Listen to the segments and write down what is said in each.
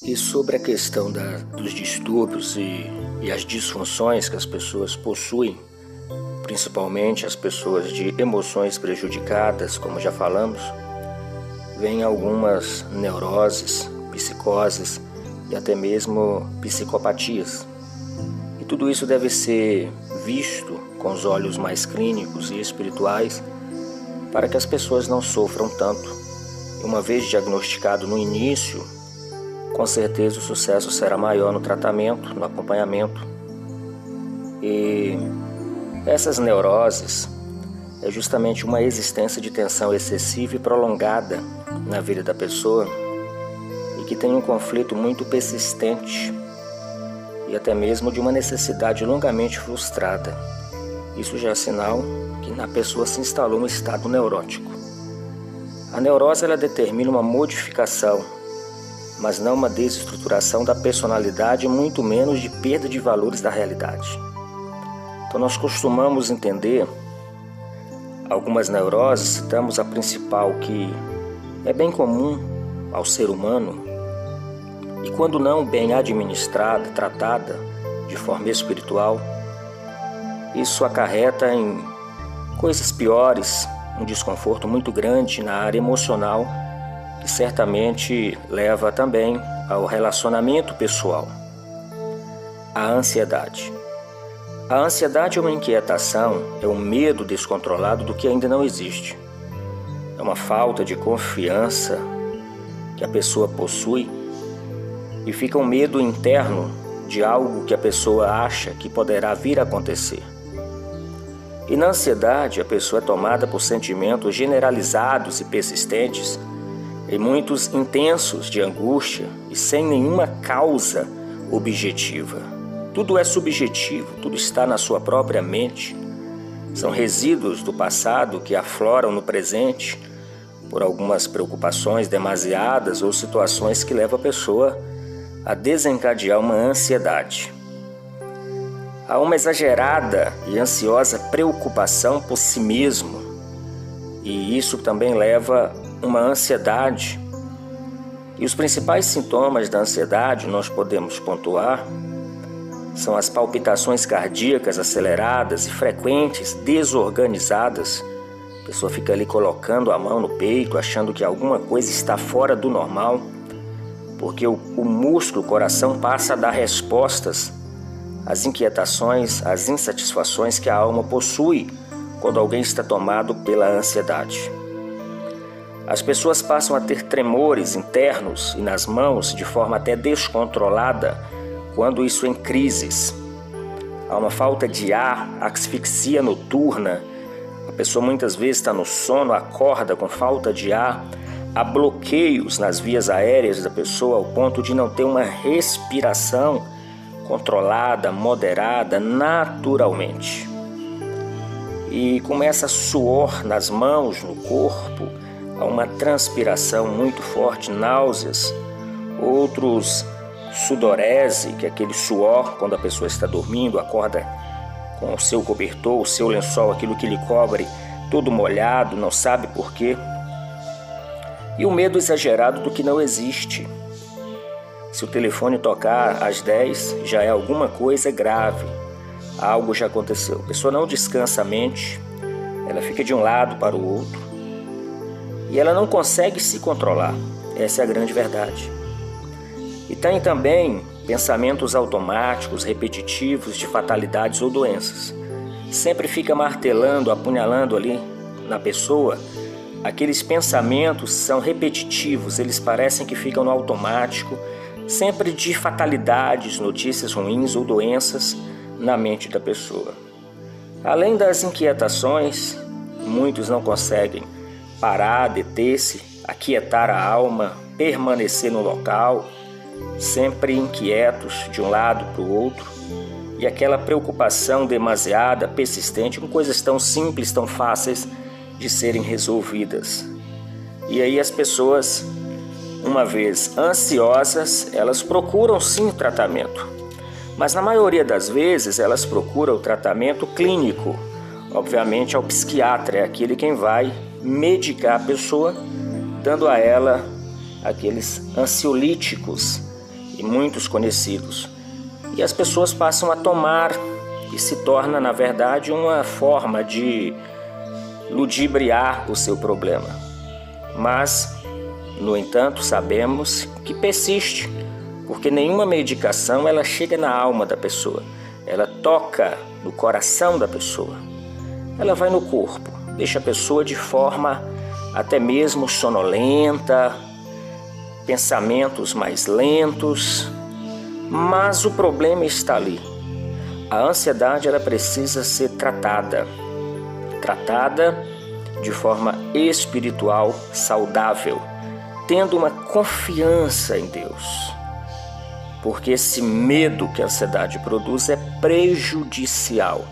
E sobre a questão da, dos distúrbios e, e as disfunções que as pessoas possuem, principalmente as pessoas de emoções prejudicadas, como já falamos, vem algumas neuroses, psicoses e até mesmo psicopatias. E tudo isso deve ser visto com os olhos mais clínicos e espirituais para que as pessoas não sofram tanto. Uma vez diagnosticado no início, com certeza o sucesso será maior no tratamento, no acompanhamento. E essas neuroses é justamente uma existência de tensão excessiva e prolongada na vida da pessoa e que tem um conflito muito persistente e até mesmo de uma necessidade longamente frustrada. Isso já é sinal que na pessoa se instalou um estado neurótico. A neurose ela determina uma modificação mas não uma desestruturação da personalidade, muito menos de perda de valores da realidade. Então, nós costumamos entender algumas neuroses, citamos a principal que é bem comum ao ser humano e, quando não bem administrada, tratada de forma espiritual, isso acarreta em coisas piores, um desconforto muito grande na área emocional que certamente leva também ao relacionamento pessoal. A ansiedade. A ansiedade é uma inquietação, é um medo descontrolado do que ainda não existe. É uma falta de confiança que a pessoa possui e fica um medo interno de algo que a pessoa acha que poderá vir a acontecer. E na ansiedade, a pessoa é tomada por sentimentos generalizados e persistentes e muitos intensos de angústia e sem nenhuma causa objetiva. Tudo é subjetivo, tudo está na sua própria mente. São resíduos do passado que afloram no presente por algumas preocupações demasiadas ou situações que levam a pessoa a desencadear uma ansiedade. Há uma exagerada e ansiosa preocupação por si mesmo, e isso também leva uma ansiedade. E os principais sintomas da ansiedade nós podemos pontuar são as palpitações cardíacas aceleradas e frequentes, desorganizadas. A pessoa fica ali colocando a mão no peito, achando que alguma coisa está fora do normal, porque o, o músculo, o coração passa a dar respostas às inquietações, às insatisfações que a alma possui quando alguém está tomado pela ansiedade. As pessoas passam a ter tremores internos e nas mãos de forma até descontrolada quando isso em crises. Há uma falta de ar, asfixia noturna. A pessoa muitas vezes está no sono, acorda com falta de ar. Há bloqueios nas vias aéreas da pessoa ao ponto de não ter uma respiração controlada, moderada, naturalmente. E começa suor nas mãos, no corpo, Há uma transpiração muito forte, náuseas, outros sudorese, que é aquele suor quando a pessoa está dormindo, acorda com o seu cobertor, o seu lençol, aquilo que lhe cobre, todo molhado, não sabe por quê. E o medo exagerado do que não existe. Se o telefone tocar às 10, já é alguma coisa grave. Algo já aconteceu. A pessoa não descansa a mente, ela fica de um lado para o outro e ela não consegue se controlar. Essa é a grande verdade. E tem também pensamentos automáticos, repetitivos de fatalidades ou doenças. Sempre fica martelando, apunhalando ali na pessoa. Aqueles pensamentos são repetitivos, eles parecem que ficam no automático, sempre de fatalidades, notícias ruins ou doenças na mente da pessoa. Além das inquietações, muitos não conseguem parar, deter-se, aquietar a alma, permanecer no local, sempre inquietos de um lado para o outro, e aquela preocupação demasiada, persistente com coisas tão simples, tão fáceis de serem resolvidas. E aí as pessoas, uma vez ansiosas, elas procuram sim tratamento. Mas na maioria das vezes elas procuram o tratamento clínico. Obviamente, ao psiquiatra, é aquele quem vai medicar a pessoa, dando a ela aqueles ansiolíticos e muitos conhecidos. E as pessoas passam a tomar e se torna, na verdade, uma forma de ludibriar o seu problema. Mas, no entanto, sabemos que persiste, porque nenhuma medicação ela chega na alma da pessoa, ela toca no coração da pessoa, ela vai no corpo, deixa a pessoa de forma até mesmo sonolenta, pensamentos mais lentos, mas o problema está ali. A ansiedade ela precisa ser tratada, tratada de forma espiritual saudável, tendo uma confiança em Deus. Porque esse medo que a ansiedade produz é prejudicial,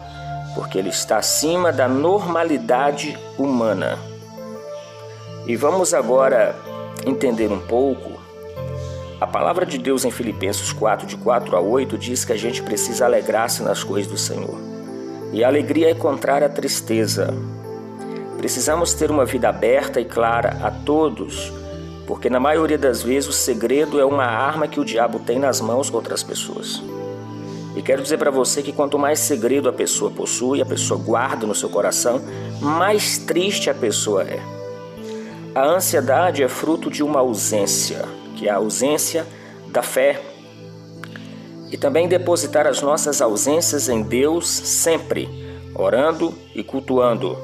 porque ele está acima da normalidade humana. E vamos agora entender um pouco. A palavra de Deus em Filipenses 4, de 4 a 8, diz que a gente precisa alegrar-se nas coisas do Senhor. E a alegria é contrária à tristeza. Precisamos ter uma vida aberta e clara a todos, porque na maioria das vezes o segredo é uma arma que o diabo tem nas mãos contra as pessoas. E quero dizer para você que quanto mais segredo a pessoa possui, a pessoa guarda no seu coração, mais triste a pessoa é. A ansiedade é fruto de uma ausência, que é a ausência da fé. E também depositar as nossas ausências em Deus sempre, orando e cultuando.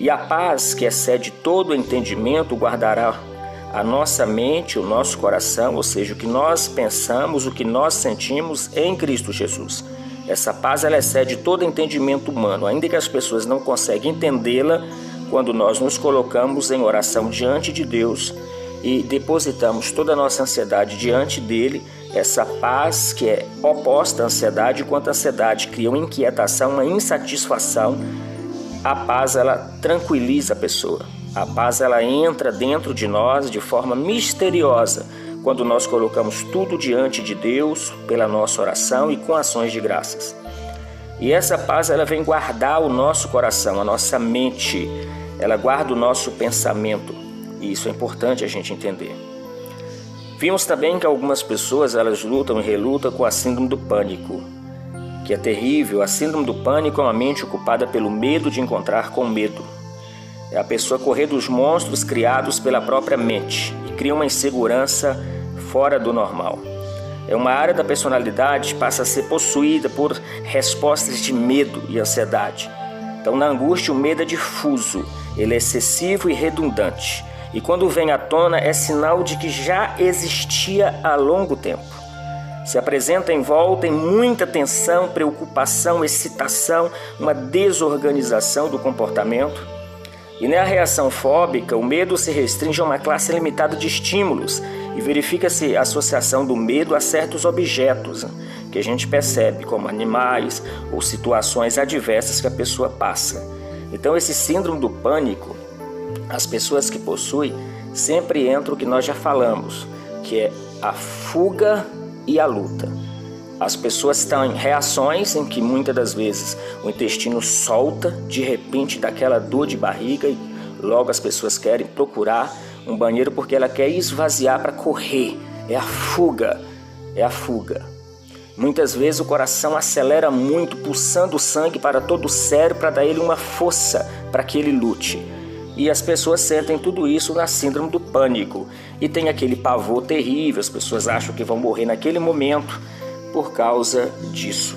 E a paz que excede todo entendimento guardará a nossa mente, o nosso coração, ou seja, o que nós pensamos, o que nós sentimos em Cristo Jesus. Essa paz ela excede todo entendimento humano, ainda que as pessoas não conseguem entendê-la, quando nós nos colocamos em oração diante de Deus e depositamos toda a nossa ansiedade diante dele, essa paz que é oposta à ansiedade, enquanto a ansiedade cria uma inquietação, uma insatisfação, a paz ela tranquiliza a pessoa. A paz ela entra dentro de nós de forma misteriosa quando nós colocamos tudo diante de Deus pela nossa oração e com ações de graças. E essa paz ela vem guardar o nosso coração, a nossa mente, ela guarda o nosso pensamento e isso é importante a gente entender. Vimos também que algumas pessoas elas lutam e relutam com a síndrome do pânico, que é terrível. A síndrome do pânico é uma mente ocupada pelo medo de encontrar com medo. É a pessoa correr dos monstros criados pela própria mente e cria uma insegurança fora do normal. É uma área da personalidade que passa a ser possuída por respostas de medo e ansiedade. Então, na angústia, o medo é difuso ele é excessivo e redundante, e quando vem à tona é sinal de que já existia há longo tempo. Se apresenta em volta em muita tensão, preocupação, excitação, uma desorganização do comportamento. E na reação fóbica, o medo se restringe a uma classe limitada de estímulos e verifica-se a associação do medo a certos objetos que a gente percebe, como animais ou situações adversas que a pessoa passa. Então, esse síndrome do pânico, as pessoas que possuem, sempre entra o que nós já falamos, que é a fuga e a luta. As pessoas estão em reações em que muitas das vezes o intestino solta de repente daquela dor de barriga e logo as pessoas querem procurar um banheiro porque ela quer esvaziar para correr. É a fuga, é a fuga. Muitas vezes o coração acelera muito, pulsando o sangue para todo o cérebro para dar ele uma força para que ele lute. E as pessoas sentem tudo isso na síndrome do pânico e tem aquele pavor terrível, as pessoas acham que vão morrer naquele momento por causa disso.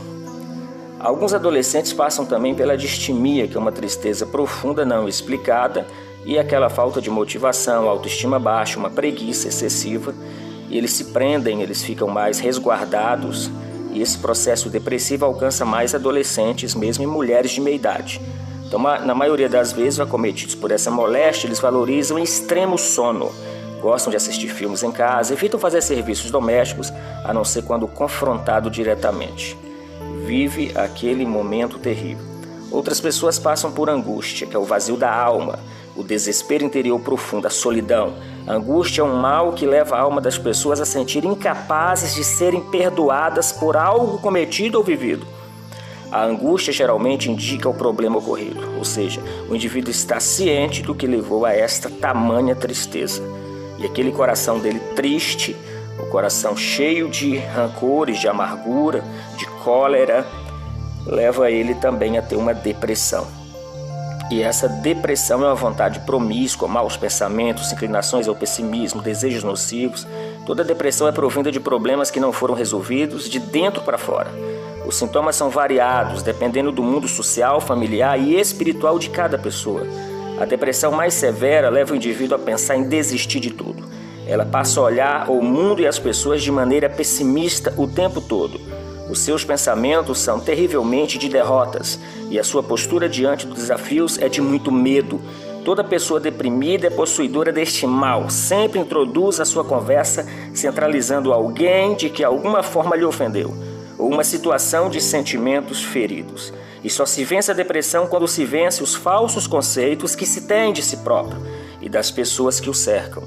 Alguns adolescentes passam também pela distimia, que é uma tristeza profunda não explicada, e aquela falta de motivação, autoestima baixa, uma preguiça excessiva, e eles se prendem, eles ficam mais resguardados e esse processo depressivo alcança mais adolescentes, mesmo em mulheres de meia idade. Então, na maioria das vezes, acometidos por essa moléstia, eles valorizam extremo sono, gostam de assistir filmes em casa, evitam fazer serviços domésticos, a não ser quando confrontado diretamente. Vive aquele momento terrível. Outras pessoas passam por angústia, que é o vazio da alma, o desespero interior profundo, a solidão, a angústia é um mal que leva a alma das pessoas a sentir incapazes de serem perdoadas por algo cometido ou vivido. A angústia geralmente indica o problema ocorrido, ou seja, o indivíduo está ciente do que levou a esta tamanha tristeza. Aquele coração dele triste, coração cheio de rancores, de amargura, de cólera, leva ele também a ter uma depressão. E essa depressão é uma vontade promíscua, maus pensamentos, inclinações ao pessimismo, desejos nocivos. Toda depressão é provinda de problemas que não foram resolvidos de dentro para fora. Os sintomas são variados, dependendo do mundo social, familiar e espiritual de cada pessoa. A depressão mais severa leva o indivíduo a pensar em desistir de tudo. Ela passa a olhar o mundo e as pessoas de maneira pessimista o tempo todo. Os seus pensamentos são terrivelmente de derrotas e a sua postura diante dos desafios é de muito medo. Toda pessoa deprimida é possuidora deste mal, sempre introduz a sua conversa centralizando alguém de que alguma forma lhe ofendeu ou uma situação de sentimentos feridos. E só se vence a depressão quando se vence os falsos conceitos que se tem de si próprio e das pessoas que o cercam.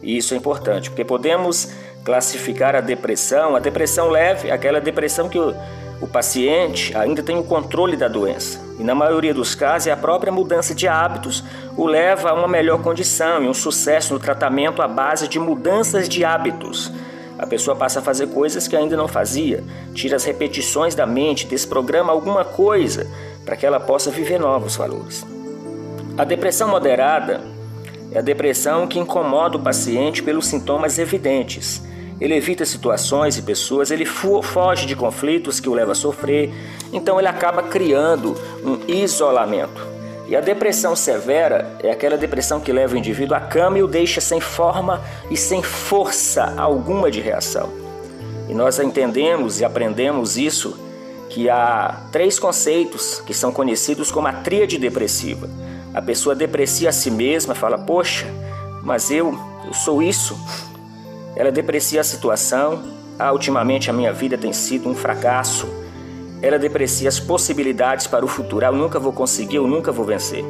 E isso é importante, porque podemos classificar a depressão, a depressão leve, aquela depressão que o, o paciente ainda tem o controle da doença. E na maioria dos casos, é a própria mudança de hábitos o leva a uma melhor condição e um sucesso no tratamento à base de mudanças de hábitos. A pessoa passa a fazer coisas que ainda não fazia, tira as repetições da mente, desprograma alguma coisa para que ela possa viver novos valores. A depressão moderada é a depressão que incomoda o paciente pelos sintomas evidentes. Ele evita situações e pessoas, ele foge de conflitos que o levam a sofrer, então ele acaba criando um isolamento. E a depressão severa é aquela depressão que leva o indivíduo à cama e o deixa sem forma e sem força alguma de reação. E nós entendemos e aprendemos isso que há três conceitos que são conhecidos como a tríade depressiva. A pessoa deprecia a si mesma, fala: "Poxa, mas eu, eu sou isso". Ela deprecia a situação. Ah, ultimamente a minha vida tem sido um fracasso. Ela deprecia as possibilidades para o futuro. Ah, eu nunca vou conseguir, eu nunca vou vencer.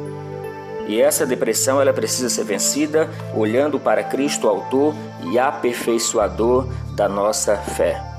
E essa depressão ela precisa ser vencida olhando para Cristo, autor e aperfeiçoador da nossa fé.